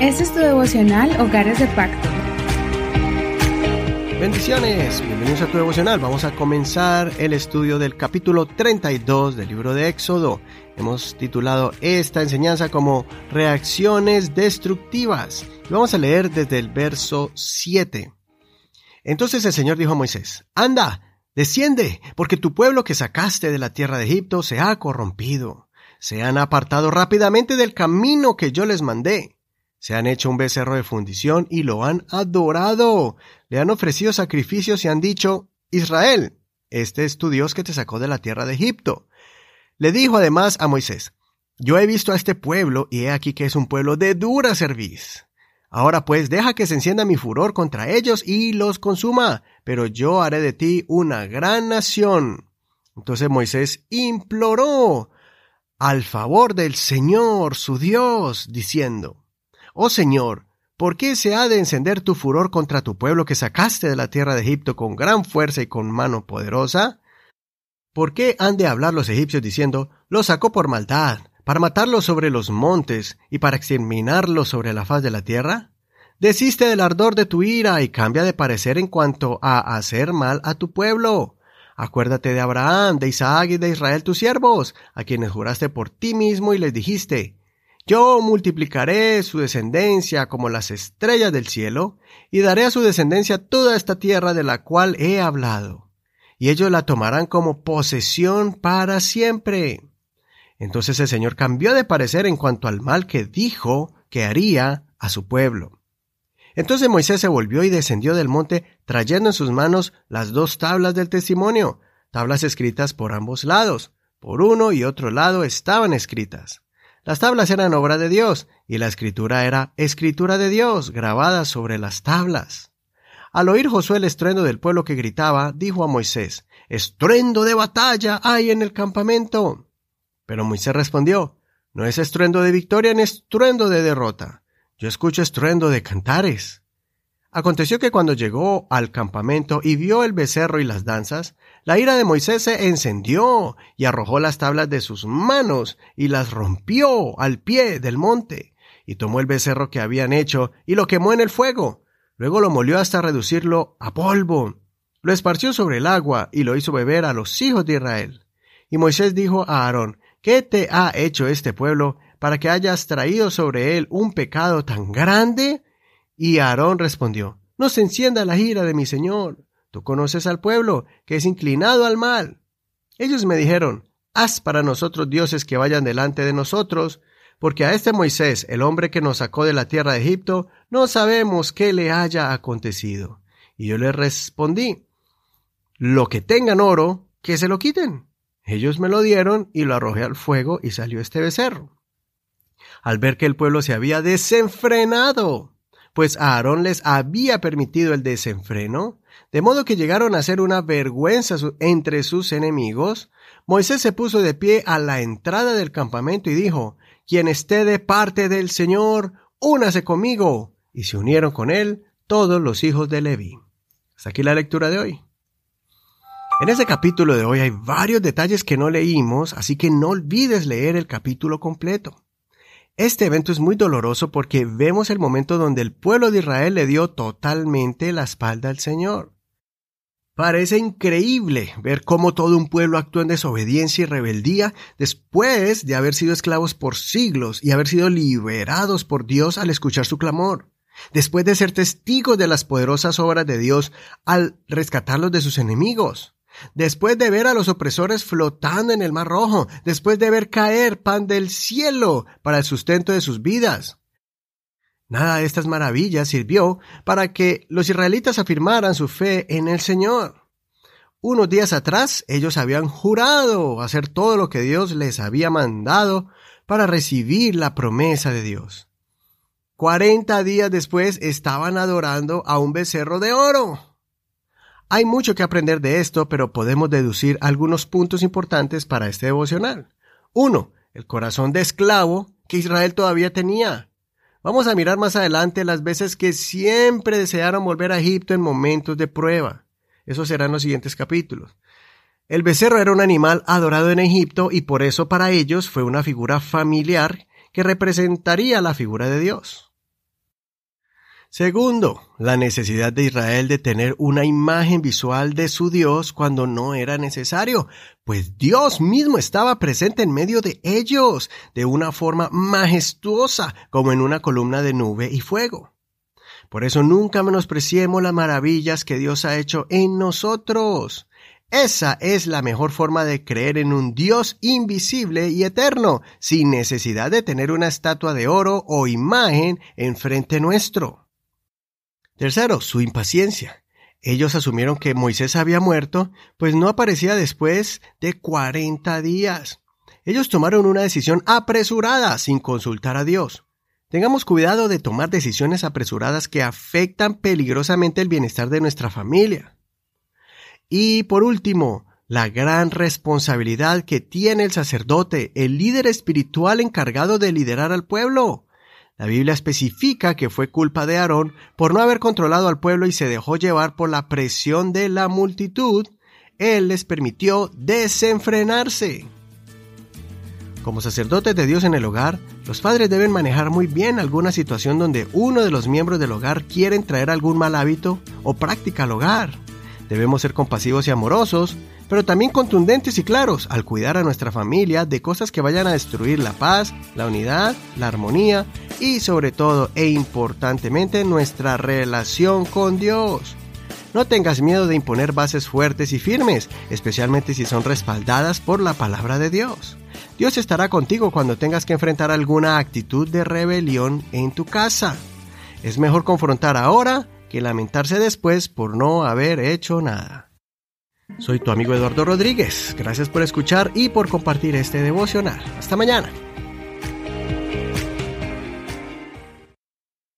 Este es tu devocional Hogares de Pacto. Bendiciones, bienvenidos a tu devocional. Vamos a comenzar el estudio del capítulo 32 del libro de Éxodo. Hemos titulado esta enseñanza como Reacciones Destructivas. Y vamos a leer desde el verso 7. Entonces el Señor dijo a Moisés, Anda, desciende, porque tu pueblo que sacaste de la tierra de Egipto se ha corrompido. Se han apartado rápidamente del camino que yo les mandé se han hecho un becerro de fundición y lo han adorado. Le han ofrecido sacrificios y han dicho, Israel, este es tu Dios que te sacó de la tierra de Egipto. Le dijo además a Moisés, Yo he visto a este pueblo y he aquí que es un pueblo de dura cerviz. Ahora pues deja que se encienda mi furor contra ellos y los consuma, pero yo haré de ti una gran nación. Entonces Moisés imploró al favor del Señor su Dios, diciendo, Oh Señor, ¿por qué se ha de encender tu furor contra tu pueblo que sacaste de la tierra de Egipto con gran fuerza y con mano poderosa? ¿Por qué han de hablar los egipcios diciendo, lo sacó por maldad, para matarlo sobre los montes y para exterminarlo sobre la faz de la tierra? Desiste del ardor de tu ira y cambia de parecer en cuanto a hacer mal a tu pueblo. Acuérdate de Abraham, de Isaac y de Israel tus siervos, a quienes juraste por ti mismo y les dijiste, yo multiplicaré su descendencia como las estrellas del cielo, y daré a su descendencia toda esta tierra de la cual he hablado, y ellos la tomarán como posesión para siempre. Entonces el Señor cambió de parecer en cuanto al mal que dijo que haría a su pueblo. Entonces Moisés se volvió y descendió del monte trayendo en sus manos las dos tablas del testimonio, tablas escritas por ambos lados, por uno y otro lado estaban escritas. Las tablas eran obra de Dios y la escritura era escritura de Dios grabada sobre las tablas. Al oír Josué el estruendo del pueblo que gritaba, dijo a Moisés, Estruendo de batalla hay en el campamento. Pero Moisés respondió, No es estruendo de victoria ni estruendo de derrota. Yo escucho estruendo de cantares. Aconteció que cuando llegó al campamento y vio el becerro y las danzas, la ira de Moisés se encendió y arrojó las tablas de sus manos y las rompió al pie del monte, y tomó el becerro que habían hecho y lo quemó en el fuego. Luego lo molió hasta reducirlo a polvo. Lo esparció sobre el agua y lo hizo beber a los hijos de Israel. Y Moisés dijo a Aarón, ¿qué te ha hecho este pueblo para que hayas traído sobre él un pecado tan grande? Y Aarón respondió, No se encienda la ira de mi señor. Tú conoces al pueblo, que es inclinado al mal. Ellos me dijeron, Haz para nosotros dioses que vayan delante de nosotros, porque a este Moisés, el hombre que nos sacó de la tierra de Egipto, no sabemos qué le haya acontecido. Y yo le respondí, Lo que tengan oro, que se lo quiten. Ellos me lo dieron y lo arrojé al fuego y salió este becerro. Al ver que el pueblo se había desenfrenado, pues Aarón les había permitido el desenfreno, de modo que llegaron a ser una vergüenza entre sus enemigos, Moisés se puso de pie a la entrada del campamento y dijo, Quien esté de parte del Señor, únase conmigo. Y se unieron con él todos los hijos de Leví. Hasta aquí la lectura de hoy. En este capítulo de hoy hay varios detalles que no leímos, así que no olvides leer el capítulo completo. Este evento es muy doloroso porque vemos el momento donde el pueblo de Israel le dio totalmente la espalda al Señor. Parece increíble ver cómo todo un pueblo actúa en desobediencia y rebeldía después de haber sido esclavos por siglos y haber sido liberados por Dios al escuchar su clamor, después de ser testigos de las poderosas obras de Dios al rescatarlos de sus enemigos después de ver a los opresores flotando en el Mar Rojo, después de ver caer pan del cielo para el sustento de sus vidas. Nada de estas maravillas sirvió para que los israelitas afirmaran su fe en el Señor. Unos días atrás ellos habían jurado hacer todo lo que Dios les había mandado para recibir la promesa de Dios. Cuarenta días después estaban adorando a un becerro de oro. Hay mucho que aprender de esto, pero podemos deducir algunos puntos importantes para este devocional. Uno, el corazón de esclavo que Israel todavía tenía. Vamos a mirar más adelante las veces que siempre desearon volver a Egipto en momentos de prueba. Eso será en los siguientes capítulos. El becerro era un animal adorado en Egipto y por eso para ellos fue una figura familiar que representaría la figura de Dios. Segundo, la necesidad de Israel de tener una imagen visual de su Dios cuando no era necesario, pues Dios mismo estaba presente en medio de ellos, de una forma majestuosa, como en una columna de nube y fuego. Por eso nunca menospreciemos las maravillas que Dios ha hecho en nosotros. Esa es la mejor forma de creer en un Dios invisible y eterno, sin necesidad de tener una estatua de oro o imagen enfrente nuestro. Tercero, su impaciencia. Ellos asumieron que Moisés había muerto, pues no aparecía después de cuarenta días. Ellos tomaron una decisión apresurada sin consultar a Dios. Tengamos cuidado de tomar decisiones apresuradas que afectan peligrosamente el bienestar de nuestra familia. Y por último, la gran responsabilidad que tiene el sacerdote, el líder espiritual encargado de liderar al pueblo. La Biblia especifica que fue culpa de Aarón por no haber controlado al pueblo y se dejó llevar por la presión de la multitud. Él les permitió desenfrenarse. Como sacerdotes de Dios en el hogar, los padres deben manejar muy bien alguna situación donde uno de los miembros del hogar quieren traer algún mal hábito o práctica al hogar. Debemos ser compasivos y amorosos, pero también contundentes y claros al cuidar a nuestra familia de cosas que vayan a destruir la paz, la unidad, la armonía y sobre todo e importantemente nuestra relación con Dios. No tengas miedo de imponer bases fuertes y firmes, especialmente si son respaldadas por la palabra de Dios. Dios estará contigo cuando tengas que enfrentar alguna actitud de rebelión en tu casa. Es mejor confrontar ahora que lamentarse después por no haber hecho nada. Soy tu amigo Eduardo Rodríguez. Gracias por escuchar y por compartir este devocional. Hasta mañana.